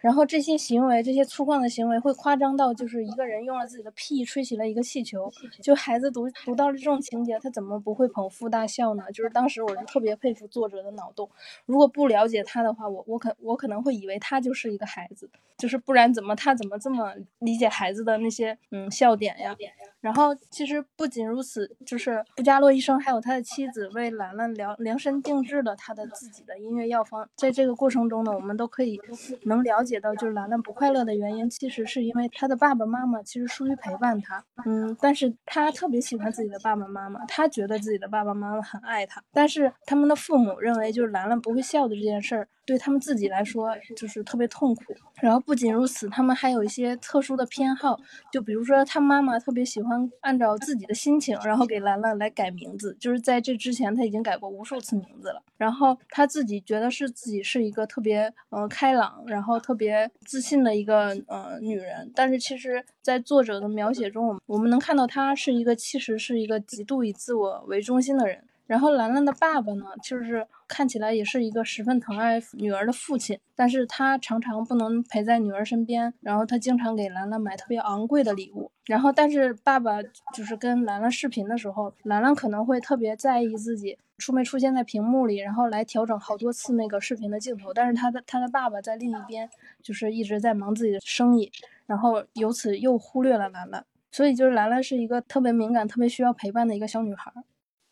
然后这些行为，这些粗犷的行为会夸张到，就是一个人用了自己的屁吹起了一个气球。就孩子读读到了这种情节，他怎么不会捧腹大笑呢？就是当时我是特别佩服作者的脑洞。如果不了解他的话，我我可我可能会以为他就是一个孩子，就是不然怎么他怎么这么理解孩子的那些嗯笑点呀？然后其实不仅如此，就是布加洛医生还有他的妻子为兰兰量量身定制了他的自己的音乐药方。在这个过程中呢，我们都可以能了解到，就是兰兰不快乐的原因，其实是因为她的爸爸妈妈其实疏于陪伴她。嗯，但是她特别喜欢自己的爸爸妈妈，她觉得自己的爸爸妈妈很爱她。但是他们的父母认为，就是兰兰不会笑的这件事儿。对他们自己来说，就是特别痛苦。然后不仅如此，他们还有一些特殊的偏好，就比如说他妈妈特别喜欢按照自己的心情，然后给兰兰来改名字。就是在这之前，他已经改过无数次名字了。然后他自己觉得是自己是一个特别呃开朗，然后特别自信的一个呃女人。但是其实，在作者的描写中，我们我们能看到她是一个其实是一个极度以自我为中心的人。然后兰兰的爸爸呢，就是看起来也是一个十分疼爱女儿的父亲，但是他常常不能陪在女儿身边，然后他经常给兰兰买特别昂贵的礼物。然后，但是爸爸就是跟兰兰视频的时候，兰兰可能会特别在意自己出没出现在屏幕里，然后来调整好多次那个视频的镜头。但是他的他的爸爸在另一边，就是一直在忙自己的生意，然后由此又忽略了兰兰。所以，就是兰兰是一个特别敏感、特别需要陪伴的一个小女孩。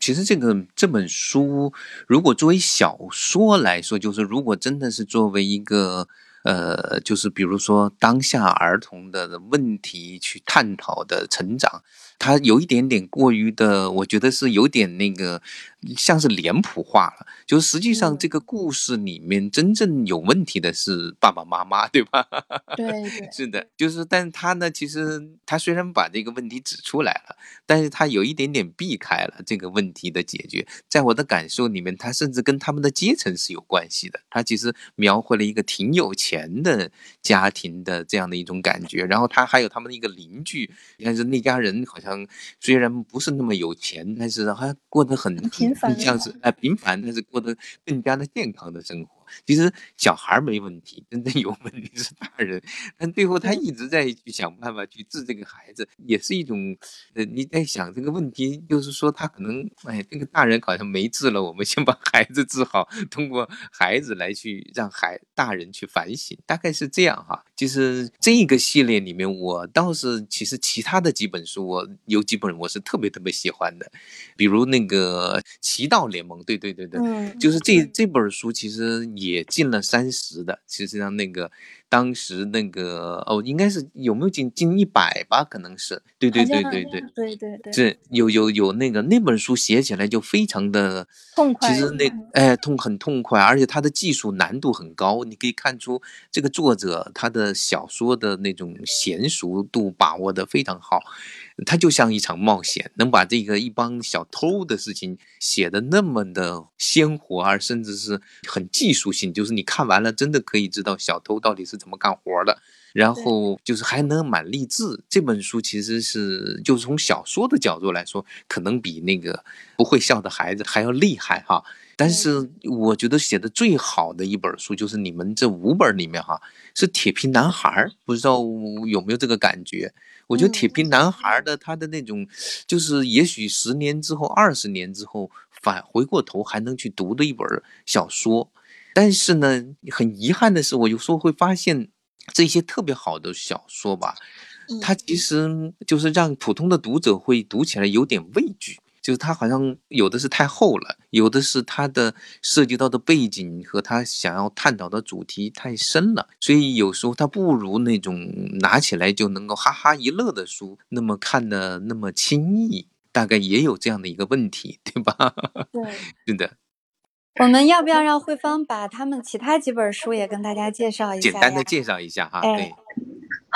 其实这个这本书，如果作为小说来说，就是如果真的是作为一个呃，就是比如说当下儿童的问题去探讨的成长，它有一点点过于的，我觉得是有点那个。像是脸谱化了，就是实际上这个故事里面真正有问题的是爸爸妈妈，对吧？对，是的，就是，但是他呢，其实他虽然把这个问题指出来了，但是他有一点点避开了这个问题的解决。在我的感受里面，他甚至跟他们的阶层是有关系的。他其实描绘了一个挺有钱的家庭的这样的一种感觉，然后他还有他们的一个邻居，但是那家人好像虽然不是那么有钱，但是还过得很。像是哎平凡，但是过得更加的健康的生活。其实小孩没问题，真正有问题是大人。但最后他一直在去想办法去治这个孩子，也是一种，呃，你在想这个问题，就是说他可能，哎，这个大人好像没治了，我们先把孩子治好，通过孩子来去让孩大人去反省，大概是这样哈。其实这个系列里面，我倒是其实其他的几本书，我有几本我是特别特别喜欢的，比如那个《奇道联盟》，对对对对，嗯就是这这本书其实也进了三十的，实际上那个当时那个哦，应该是有没有进进一百吧？可能是，对对对对对。对对对，是有有有那个那本书写起来就非常的痛快其实那哎痛很痛快，而且它的技术难度很高，你可以看出这个作者他的小说的那种娴熟度把握的非常好，它就像一场冒险，能把这个一帮小偷的事情写的那么的鲜活，而甚至是很技术性，就是你看完了真的可以知道小偷到底是怎么干活的。然后就是还能蛮励志。这本书其实是就是从小说的角度来说，可能比那个不会笑的孩子还要厉害哈。但是我觉得写的最好的一本书就是你们这五本里面哈，是《铁皮男孩》，不知道有没有这个感觉？我觉得《铁皮男孩》的他的那种，就是也许十年之后、二十年之后返回过头还能去读的一本小说。但是呢，很遗憾的是，我有时候会发现。这些特别好的小说吧，它其实就是让普通的读者会读起来有点畏惧，就是它好像有的是太厚了，有的是它的涉及到的背景和他想要探讨的主题太深了，所以有时候它不如那种拿起来就能够哈哈一乐的书那么看的那么轻易，大概也有这样的一个问题，对吧？对，是的。我们要不要让慧芳把他们其他几本书也跟大家介绍一下？简单的介绍一下哈，哎对。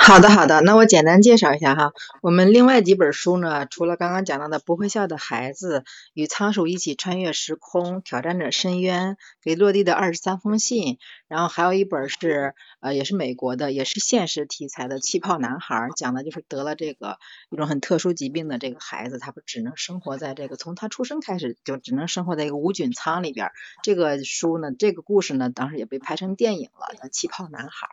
好的，好的，那我简单介绍一下哈。我们另外几本书呢，除了刚刚讲到的《不会笑的孩子》《与仓鼠一起穿越时空》《挑战者深渊》《给落地的二十三封信》，然后还有一本是呃，也是美国的，也是现实题材的《气泡男孩》，讲的就是得了这个一种很特殊疾病的这个孩子，他不只能生活在这个从他出生开始就只能生活在一个无菌舱里边。这个书呢，这个故事呢，当时也被拍成电影了，叫《气泡男孩》。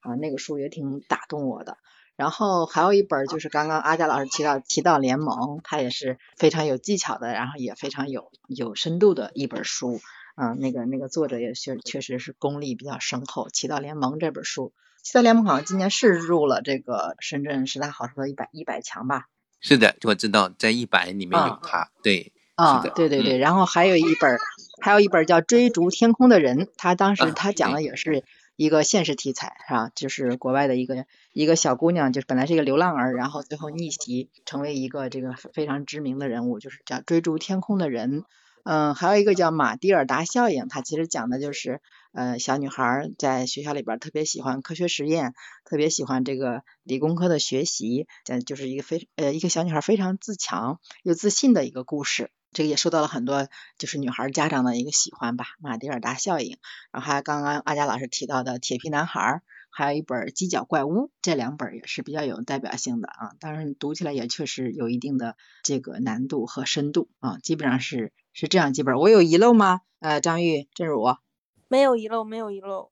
啊，那个书也挺打动我的。然后还有一本就是刚刚阿佳老师提到《提到联盟》，它也是非常有技巧的，然后也非常有有深度的一本书。嗯，那个那个作者也确确实是功力比较深厚。《提到联盟》这本书，《提到联盟》好像今年是入了这个深圳十大好书的一百一百强吧？是的，我知道在一百里面有它，对，啊，对对对，嗯然后还有一本儿，还有一本儿叫《追逐天空的人》，他当时啊他讲的也是一个现实题材，是吧？就是国外的一个一个小姑娘，就是本来是一个流浪儿，然后最后逆袭成为一个这个非常知名的人物，就是叫《追逐天空的人》。嗯，还有一个叫马蒂尔达效应，它其实讲的就是，呃，小女孩在学校里边特别喜欢科学实验，特别喜欢这个理工科的学习，讲就是一个非呃一个小女孩非常自强又自信的一个故事。这个也受到了很多就是女孩儿家长的一个喜欢吧，马蒂尔达效应。然后还有刚刚阿佳老师提到的《铁皮男孩》，还有一本《犄角怪屋》，这两本也是比较有代表性的啊。当然读起来也确实有一定的这个难度和深度啊，基本上是是这样几本。我有遗漏吗？呃，张玉、郑儒，没有遗漏，没有遗漏。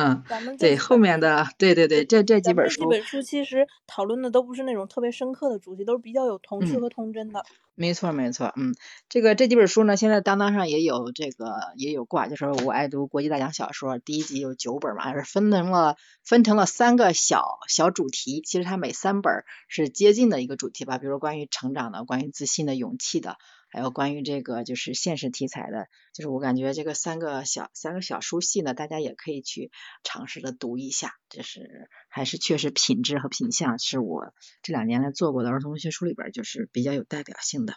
嗯，咱们对，后面的对对对，这这几本书，这几本书其实讨论的都不是那种特别深刻的主题，都是比较有童趣嗯和童真的。没错，没错，嗯，这个这几本书呢，现在当当上也有这个也有挂，就是我爱读国际大奖小说，第一集有九本嘛，是分成了分成了三个小小主题，其实它每三本是接近的一个主题吧，比如关于成长的，关于自信的、勇气的，还有关于这个就是现实题材的，就是我感觉这个三个小三个小书系呢，大家也可以去尝试的读一下，就是还是确实品质和品相是我这两年来做过的儿童文学书里边就是比较有代表性的。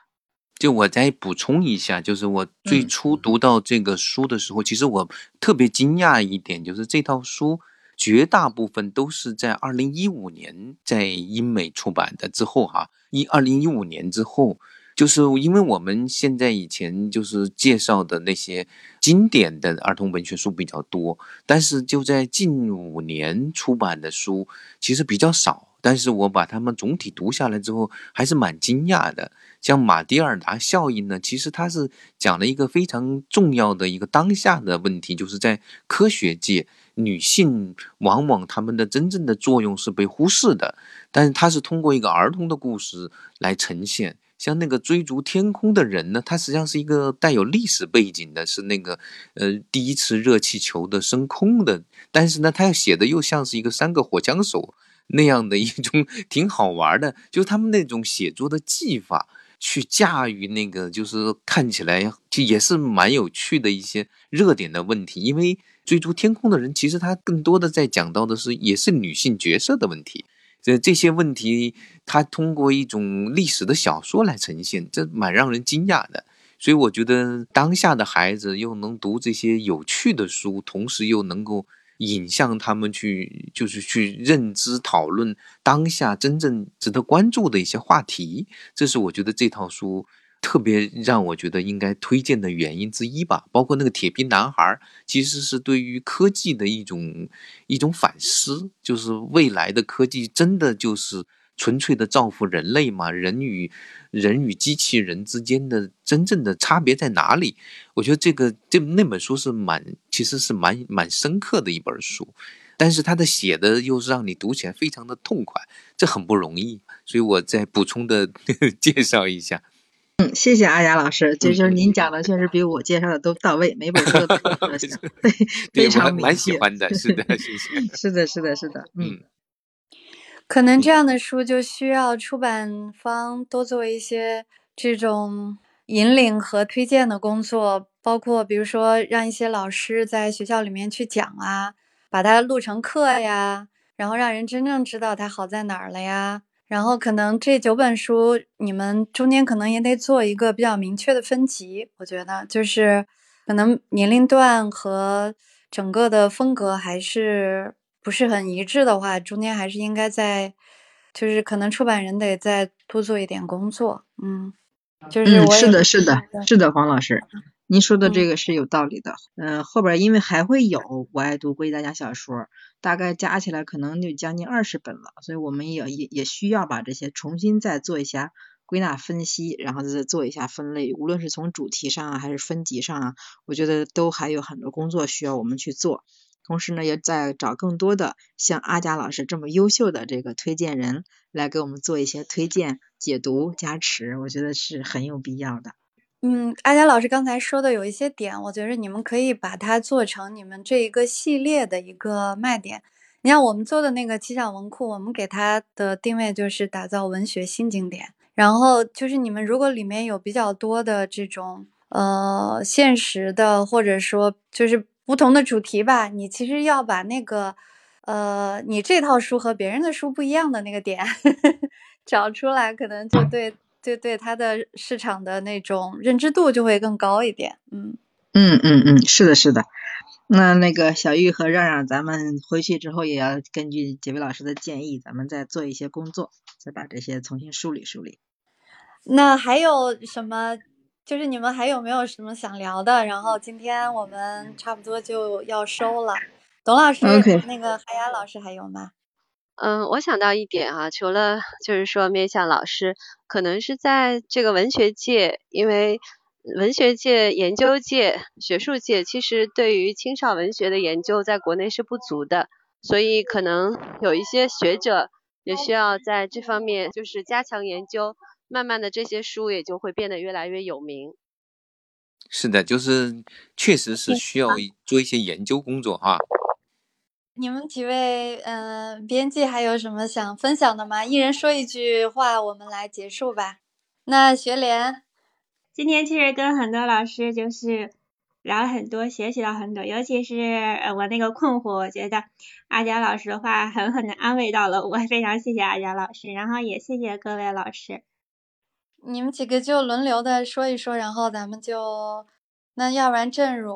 就我再补充一下，就是我最嗯初读到这个书的时候，其实我特别惊讶一点，就是这套书绝大部分都是在二零一五年在英美出版的之后哈，一二零一五年之后，就是因为我们现在以前就是介绍的那些经典的儿童文学书比较多，但是就在近五年出版的书其实比较少。但是我把它们总体读下来之后，还是蛮惊讶的。像马蒂尔达效应呢，其实它是讲了一个非常重要的一个当下的问题，就是在科学界，女性往往她们的真正的作用是被忽视的。但是它是通过一个儿童的故事来呈现。像那个追逐天空的人呢，他实际上是一个带有历史背景的，是那个呃第一次热气球的升空的。但是呢，他要写的又像是一个三个火枪手那样的一种 挺好玩的，就是他们那种写作的技法。去驾驭那个，就是看起来就也是蛮有趣的一些热点的问题。因为追逐天空的人，其实他更多的在讲到的是，也是女性角色的问题。这这些问题，他通过一种历史的小说来呈现，这蛮让人惊讶的。所以我觉得，当下的孩子又能读这些有趣的书，同时又能够。引向他们去，就是去认知讨论当下真正值得关注的一些话题，这是我觉得这套书特别让我觉得应该推荐的原因之一吧。包括那个铁皮男孩，其实是对于科技的一种一种反思，就是未来的科技真的就是。纯粹的造福人类吗？人与人与机器人之间的真正的差别在哪里？我觉得这个这那本书是蛮，其实是蛮蛮深刻的一本书，但是他的写的又是让你读起来非常的痛快，这很不容易。所以我再补充的 介绍一下。嗯，谢谢阿雅老师，这就是您讲的，确实比我介绍的都到位，每本书都特色，对，非常蛮喜欢的，是的，谢谢。是的，是的，是的，嗯。可能这样的书就需要出版方多做一些这种引领和推荐的工作，包括比如说让一些老师在学校里面去讲啊，把它录成课呀，然后让人真正知道它好在哪儿了呀。然后可能这九本书你们中间可能也得做一个比较明确的分级，我觉得就是可能年龄段和整个的风格还是。不是很一致的话，中间还是应该在，就是可能出版人得再多做一点工作，嗯，就是嗯，是的，是的，是的，黄老师，您说的这个是有道理的，嗯，后边因为还会有我爱读国际大家小说，大概加起来可能就将近二十本了，所以我们也也也需要把这些重新再做一下归纳分析，然后再做一下分类，无论是从主题上啊，还是分级上啊，我觉得都还有很多工作需要我们去做。同时呢，也在找更多的像阿佳老师这么优秀的这个推荐人来给我们做一些推荐、解读、加持，我觉得是很有必要的。嗯，阿佳老师刚才说的有一些点，我觉得你们可以把它做成你们这一个系列的一个卖点。你像我们做的那个七想文库，我们给它的定位就是打造文学新经典。然后就是你们如果里面有比较多的这种呃现实的，或者说就是。不同的主题吧，你其实要把那个，呃，你这套书和别人的书不一样的那个点 找出来，可能就对，对对它的市场的那种认知度就会更高一点。嗯嗯嗯嗯，是的，是的。那那个小玉和让让，咱们回去之后也要根据几位老师的建议，咱们再做一些工作，再把这些重新梳理梳理。那还有什么？就是你们还有没有什么想聊的？然后今天我们差不多就要收了。董老师，那个海雅老师还有吗？嗯，我想到一点啊，除了就是说面向老师，可能是在这个文学界，因为文学界、研究界、学术界，其实对于青少文学的研究在国内是不足的，所以可能有一些学者也需要在这方面就是加强研究。慢慢的，这些书也就会变得越来越有名。是的，就是确实是需要做一些研究工作哈。你们几位，嗯，编辑还有什么想分享的吗？一人说一句话，我们来结束吧。那学莲，今天其实跟很多老师就是聊了很多，学习了很多，尤其是我那个困惑，我觉得阿佳老师的话狠狠的安慰到了我，非常谢谢阿佳老师，然后也谢谢各位老师。你们几个就轮流的说一说，然后咱们就，那要不然正如，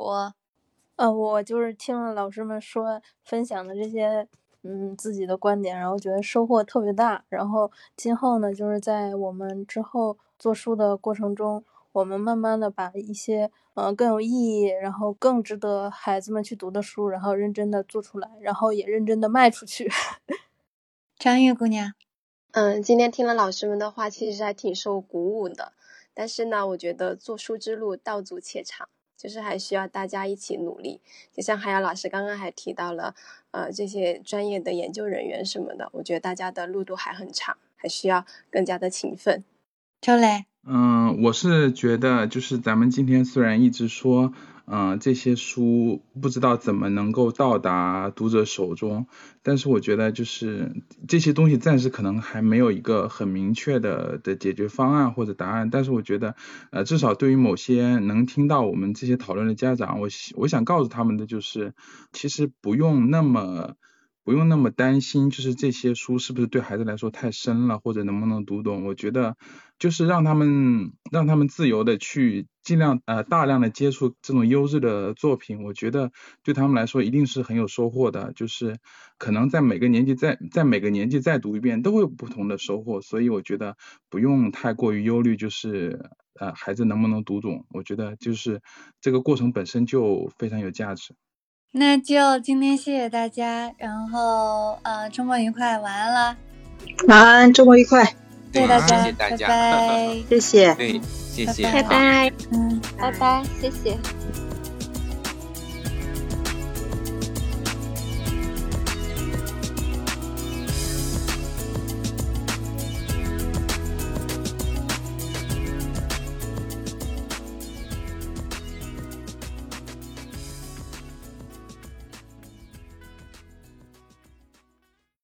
呃，我就是听了老师们说分享的这些，嗯，自己的观点，然后觉得收获特别大。然后今后呢，就是在我们之后做书的过程中，我们慢慢的把一些，嗯，更有意义，然后更值得孩子们去读的书，然后认真的做出来，然后也认真的卖出去。张玉姑娘，嗯，今天听了老师们的话，其实还挺受鼓舞的。但是呢，我觉得做书之路道阻且长，就是还需要大家一起努力。就像海洋老师刚刚还提到了，呃，这些专业的研究人员什么的，我觉得大家的路途还很长，还需要更加的勤奋。周磊，嗯，我是觉得，就是咱们今天虽然一直说，嗯，这些书不知道怎么能够到达读者手中，但是我觉得就是这些东西暂时可能还没有一个很明确的的解决方案或者答案。但是我觉得，呃，至少对于某些能听到我们这些讨论的家长，我我想告诉他们的就是，其实不用那么。不用那么担心，就是这些书是不是对孩子来说太深了，或者能不能读懂？我觉得就是让他们让他们自由的去尽量呃大量的接触这种优质的作品，我觉得对他们来说一定是很有收获的。就是可能在每个年纪在在每个年纪再读一遍都会有不同的收获，所以我觉得不用太过于忧虑，就是呃孩子能不能读懂？我觉得就是这个过程本身就非常有价值。那就今天谢谢大家，然后呃周末愉快，晚安了。晚安，周末愉快。谢谢大家，谢谢大家，拜拜。谢谢，对，谢谢，拜拜，嗯，拜拜，谢谢。